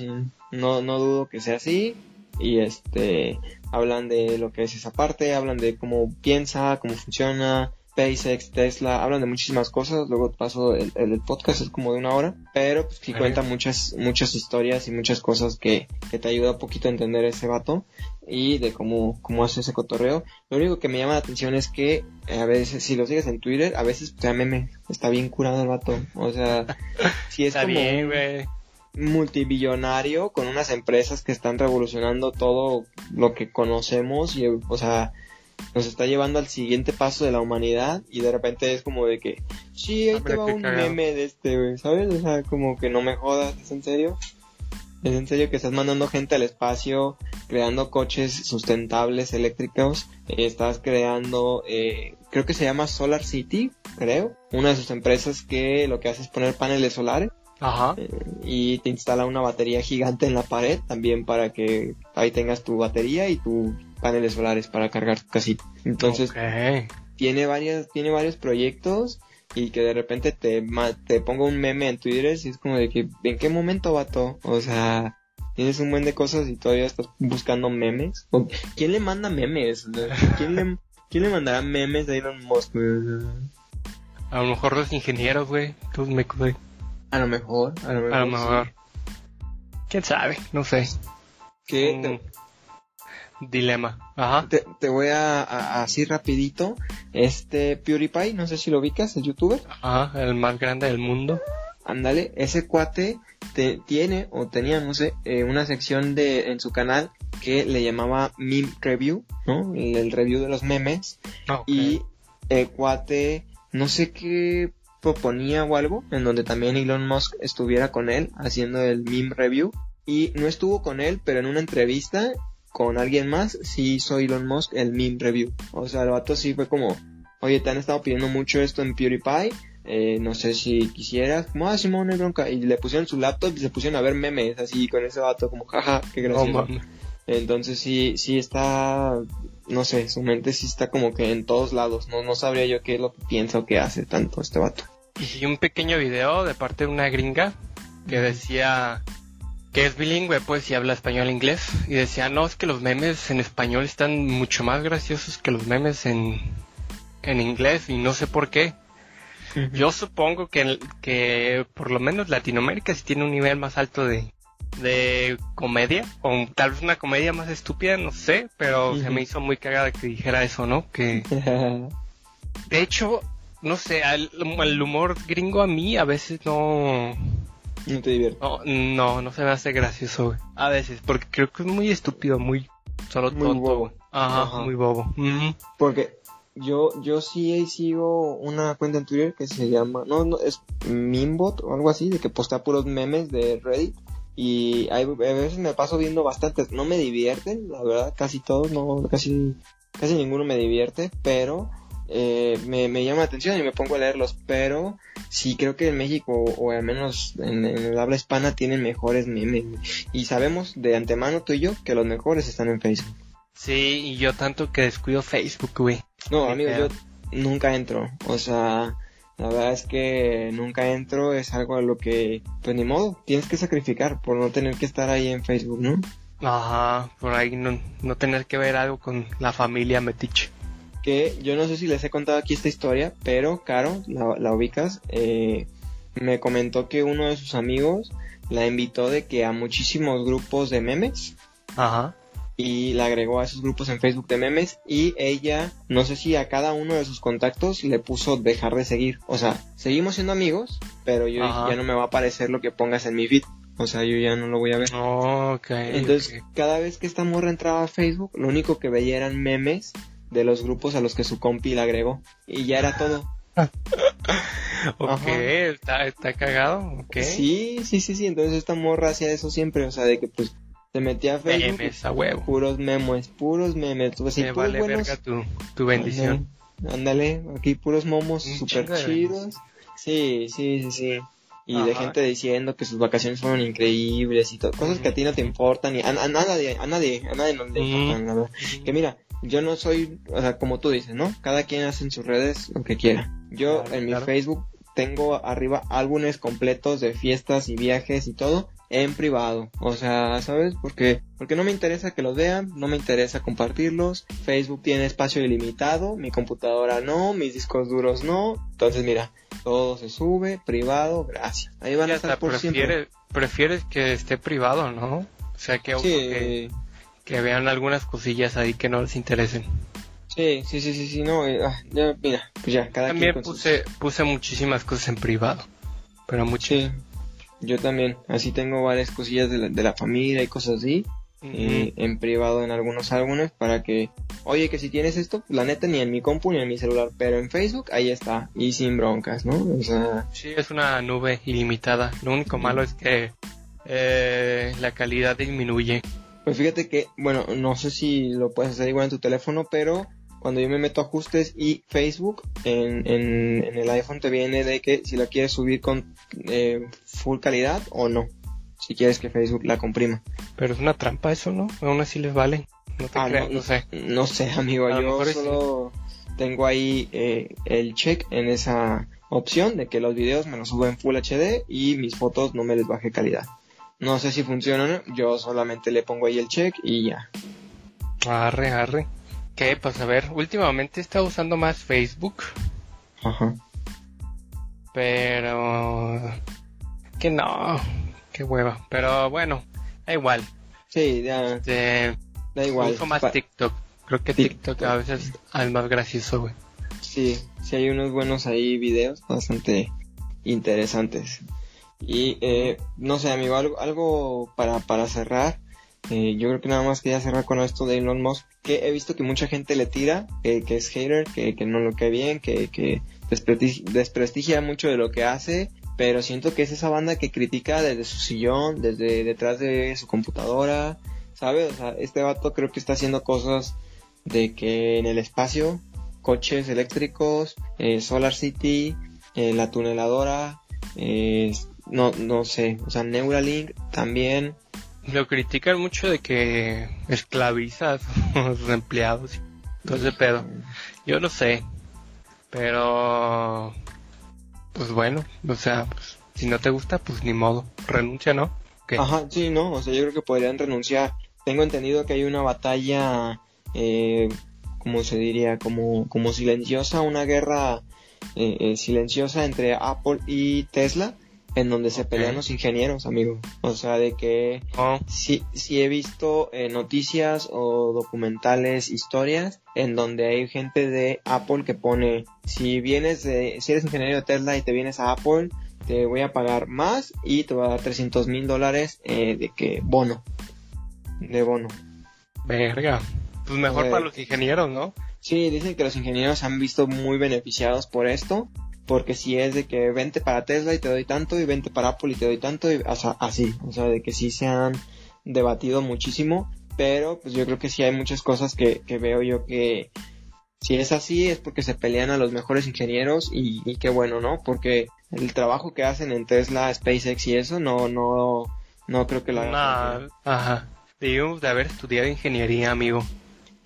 no no dudo que sea así. Y este hablan de lo que es esa parte hablan de cómo piensa cómo funciona SpaceX, Tesla, hablan de muchísimas cosas, luego paso el, el, podcast es como de una hora, pero pues que cuenta muchas, muchas historias y muchas cosas que, que, te ayuda un poquito a entender ese vato y de cómo, cómo hace ese cotorreo. Lo único que me llama la atención es que eh, a veces, si lo sigues en Twitter, a veces, o sea, meme, está bien curado el vato, o sea, (laughs) si es como multibillonario con unas empresas que están revolucionando todo lo que conocemos y, o sea, nos está llevando al siguiente paso de la humanidad y de repente es como de que, sí, ahí te va un meme de este, güey, ¿sabes? O sea, como que no me jodas, ¿es en serio? ¿Es en serio que estás mandando gente al espacio, creando coches sustentables eléctricos? estás creando, eh, creo que se llama Solar City, creo, una de sus empresas que lo que hace es poner paneles solares. Ajá. Eh, y te instala una batería gigante en la pared también para que ahí tengas tu batería y tu paneles solares para cargar tu casita. Entonces, tiene varias, tiene varios proyectos y que de repente te, te pongo un meme en Twitter y es como de que, ¿en qué momento vato? O sea, tienes un buen de cosas y todavía estás buscando memes. ¿Quién le manda memes? ¿Quién le, (laughs) ¿quién le mandará memes a Elon Musk? A lo mejor los ingenieros, güey. me A lo mejor, a lo mejor. A lo mejor. ¿Quién sabe? No sé. ¿Qué? Mm. Dilema. Ajá. Te, voy a, así rapidito. Este PewDiePie, no sé si lo ubicas, el youtuber. Ajá, el más grande del mundo. Ándale, ese cuate te, tiene o tenía, no sé, eh, una sección de en su canal que le llamaba Meme Review, ¿no? El, review de los memes. Y el cuate, no sé qué proponía o algo, en donde también Elon Musk estuviera con él haciendo el meme review. Y no estuvo con él, pero en una entrevista con alguien más, sí hizo Elon Musk el meme review. O sea, el vato sí fue como, oye, te han estado pidiendo mucho esto en PewDiePie, eh, no sé si quisieras, como, ah, Simón, no bronca. Y le pusieron su laptop y se pusieron a ver memes así con ese vato, como, jaja, qué gracioso. Entonces sí, sí está, no sé, su mente sí está como que en todos lados. No, no sabría yo qué es lo que piensa o qué hace tanto este vato. Y un pequeño video de parte de una gringa que decía que es bilingüe, pues, y habla español e inglés. Y decía, no, es que los memes en español están mucho más graciosos que los memes en, en inglés, y no sé por qué. Yo supongo que, que por lo menos Latinoamérica sí tiene un nivel más alto de, de comedia, o tal vez una comedia más estúpida, no sé, pero se me hizo muy cagada que dijera eso, ¿no? Que (laughs) de hecho, no sé, el humor gringo a mí a veces no, no te divierte. No, no, se me hace gracioso, A veces, porque creo que es muy estúpido, muy solo muy bobo. Ajá, muy bobo. Porque yo, yo sí sigo una cuenta en Twitter que se llama, no, no, es Mimbot o algo así, de que postea puros memes de Reddit. Y hay, a veces me paso viendo bastantes, no me divierten, la verdad, casi todos, no, casi, casi ninguno me divierte, pero eh, me, me, llama la atención y me pongo a leerlos, pero sí creo que en México, o al menos en, el habla hispana, tienen mejores memes. Y sabemos de antemano tú y yo que los mejores están en Facebook. Sí, y yo tanto que descuido Facebook, güey. No, amigo, yo nunca entro. O sea, la verdad es que nunca entro, es algo a lo que, pues ni modo, tienes que sacrificar por no tener que estar ahí en Facebook, ¿no? Ajá, por ahí no, no tener que ver algo con la familia Metiche. Que yo no sé si les he contado aquí esta historia, pero Caro, la, la ubicas, eh, me comentó que uno de sus amigos la invitó de que a muchísimos grupos de memes. Ajá. Y la agregó a esos grupos en Facebook de memes y ella, no sé si a cada uno de sus contactos le puso dejar de seguir. O sea, seguimos siendo amigos, pero yo ya no me va a aparecer lo que pongas en mi feed. O sea, yo ya no lo voy a ver. Entonces, cada vez que esta morra entraba a Facebook, lo único que veía eran memes de los grupos a los que su compi la agregó. Y ya era todo. (laughs) ok, está, está cagado, ok. Sí, sí, sí, sí. Entonces esta morra hacía eso siempre. O sea, de que pues se metía a Facebook. Memes, a huevo. Puros memes, puros memes. Pues, Me vale verga tu, tu bendición. Ándale, aquí puros momos super chidos. Sí, sí, sí, sí y de gente diciendo que sus vacaciones fueron increíbles y todo, cosas que a ti no te importan y a, nadie, a nadie, a nadie le importan, Que mira, yo no soy, o sea, como tú dices, ¿no? Cada quien hace en sus redes lo que quiera. Yo en mi Facebook tengo arriba álbumes completos de fiestas y viajes y todo en privado. O sea, ¿sabes? Porque, porque no me interesa que los vean, no me interesa compartirlos. Facebook tiene espacio ilimitado, mi computadora no, mis discos duros no. Entonces, mira, todo se sube, privado, gracias. Ahí van a estar por siempre. Prefieres que esté privado, ¿no? O sea, que, que, vean algunas cosillas ahí que no les interesen. Sí, sí, sí, sí, sí, no, eh, ah, ya, mira, pues ya, cada También puse, puse muchísimas cosas en privado, pero muchas. yo también, así tengo varias cosillas de la, de la familia y cosas así, eh, en privado en algunos álbumes para que, oye, que si tienes esto, la neta ni en mi compu ni en mi celular, pero en Facebook ahí está y sin broncas, ¿no? O sea... Sí, es una nube ilimitada. Lo único malo es que eh, la calidad disminuye. Pues fíjate que, bueno, no sé si lo puedes hacer igual en tu teléfono, pero cuando yo me meto a ajustes y Facebook, en, en, el iPhone te viene de que si la quieres subir con eh, full calidad o no si quieres que Facebook la comprima. Pero es una trampa eso, ¿no? Aún así les vale. No te ah, no, sé. No sé, amigo. yo solo tengo ahí eh, el check en esa opción de que los videos me los subo en Full HD y mis fotos no me les baje calidad. No sé si funciona o no. Yo solamente le pongo ahí el check y ya. Arre, arre. ¿Qué? Pues a ver, últimamente está usando más Facebook. Ajá. Pero... Que no qué hueva. Pero bueno, da igual. Sí, ya. Este, da igual. Uso más TikTok. Creo que TikTok, a veces es más gracioso, güey. Sí, sí hay unos buenos ahí videos bastante interesantes. Y eh, no sé, amigo, algo, algo para, para cerrar. Eh, yo creo que nada más quería cerrar con esto de Elon Musk, que he visto que mucha gente le tira, que es hater, que, que no lo que bien, que, que desprestigia mucho de lo que hace pero siento que es esa banda que critica desde su sillón, desde detrás de su computadora, ¿sabes? O sea, este vato creo que está haciendo cosas de que en el espacio, coches eléctricos, eh, Solar City, eh, la tuneladora, eh, no, no sé, o sea, Neuralink también. Lo critican mucho de que esclaviza a sus (laughs) empleados. Entonces, pero yo no sé, pero pues bueno, o sea, pues, si no te gusta, pues ni modo, renuncia, ¿no? Ajá, sí, no, o sea, yo creo que podrían renunciar. Tengo entendido que hay una batalla, eh, como se diría, como, como silenciosa, una guerra eh, eh, silenciosa entre Apple y Tesla en donde se pelean los ingenieros, amigo. O sea, de que oh. sí, sí he visto eh, noticias o documentales, historias, en donde hay gente de Apple que pone, si vienes de, si eres ingeniero de Tesla y te vienes a Apple, te voy a pagar más y te voy a dar 300 mil dólares eh, de que bono. De bono. Verga. Pues mejor para los ingenieros, ¿no? Sí, dicen que los ingenieros han visto muy beneficiados por esto porque si es de que vente para Tesla y te doy tanto y vente para Apple y te doy tanto, y, o sea, así, o sea, de que sí se han debatido muchísimo, pero pues yo creo que sí hay muchas cosas que, que veo yo que si es así es porque se pelean a los mejores ingenieros y, y qué bueno, ¿no? Porque el trabajo que hacen en Tesla, SpaceX y eso no, no, no creo que lo hagan. ajá. Debimos de haber estudiado ingeniería, amigo.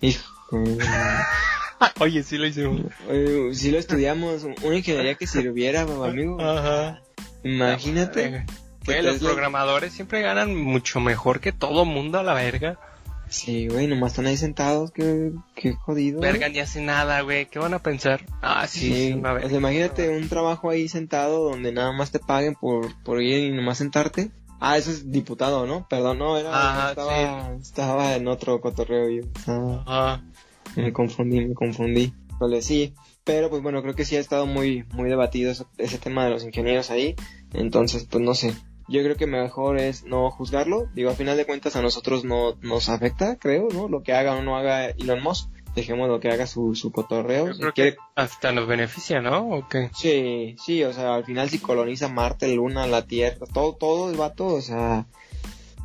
Hijo. (laughs) Oye, sí lo hicimos. sí lo estudiamos. Una ingeniería que sirviera, amigo. Ajá. Imagínate. los programadores siempre ganan mucho mejor que todo mundo a la verga. Sí, güey, nomás están ahí sentados, qué, qué jodido. Verga, ni hace nada, güey. ¿Qué van a pensar? Ah, sí, Sí, una vez. o sea, imagínate un trabajo ahí sentado donde nada más te paguen por, por ir y nomás sentarte. Ah, eso es diputado, ¿no? Perdón, no, era, Ajá, estaba, estaba en otro cotorreo yo. estaba- Ah, (laughs) me confundí, me confundí. Vale, sí, pero pues bueno, creo que sí ha estado muy, muy debatido ese, ese tema de los ingenieros ahí. Entonces, pues no sé. Yo creo que mejor es no juzgarlo. Digo, al final de cuentas a nosotros no nos afecta, creo, ¿no? Lo que haga o no haga Elon Musk. Dejemos lo que haga su, su cotorreo. yo quiere- que hasta nos beneficia, ¿no? ¿O qué? Sí, sí, o sea, al final si coloniza Marte, Luna, la Tierra, todo, todo el vato, o sea,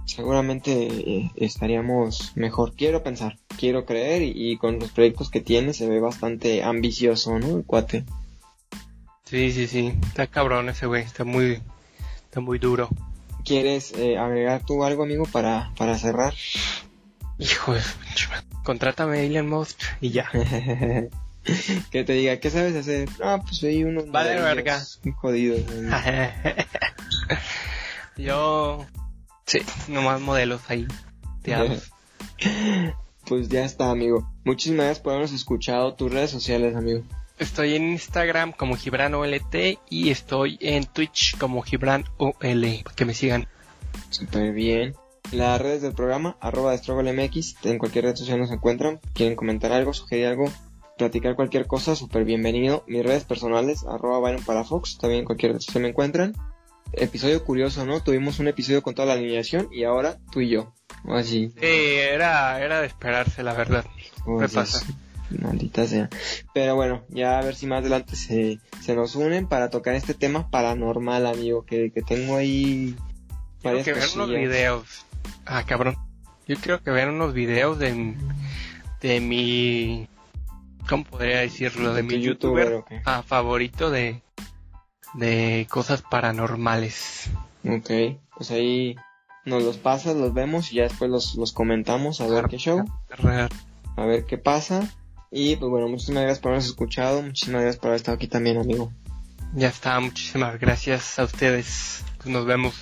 seguramente eh, estaríamos mejor. Quiero pensar, quiero creer y, y con los proyectos que tiene se ve bastante ambicioso, ¿no? El cuate. Sí, sí, sí. Está cabrón ese güey. Está muy, está muy duro. ¿Quieres eh, agregar tú algo, amigo, para, para cerrar? Hijo de. Contrátame Elon Musk y ya. (laughs) que te diga, ¿qué sabes hacer? Ah, pues soy unos Vale, verga. jodidos. güey. (laughs) Yo, sí, nomás modelos ahí. teados. (laughs) pues ya está, amigo. Muchísimas gracias por habernos escuchado. Tus redes sociales, amigo. Estoy en Instagram como GibranOLT y estoy en Twitch como GibranOL. Para que me sigan. Súper bien. Las redes del programa, arroba MX, en cualquier red social nos encuentran. Quieren comentar algo, sugerir algo, platicar cualquier cosa, súper bienvenido. Mis redes personales, arroba Byron para Fox, también en cualquier red social me encuentran. Episodio curioso, ¿no? Tuvimos un episodio con toda la alineación y ahora tú y yo. Así. Sí, era, era de esperarse, la verdad. o ¿Qué así pasa? Maldita sea. Pero bueno, ya a ver si más adelante se, se nos unen para tocar este tema paranormal, amigo, que, que tengo ahí varias que ver unos videos. Ah, cabrón. Yo creo que ver unos videos de, de mi... ¿Cómo podría decirlo? De ¿Tu mi youtuber youtuber o qué? ah, favorito de, de cosas paranormales. Ok, pues ahí nos los pasas, los vemos y ya después los, los comentamos a ver qué show, a ver qué pasa. Y pues bueno, muchísimas gracias por habernos escuchado, muchísimas gracias por haber estado aquí también, amigo. Ya está, muchísimas gracias a ustedes. Pues nos vemos.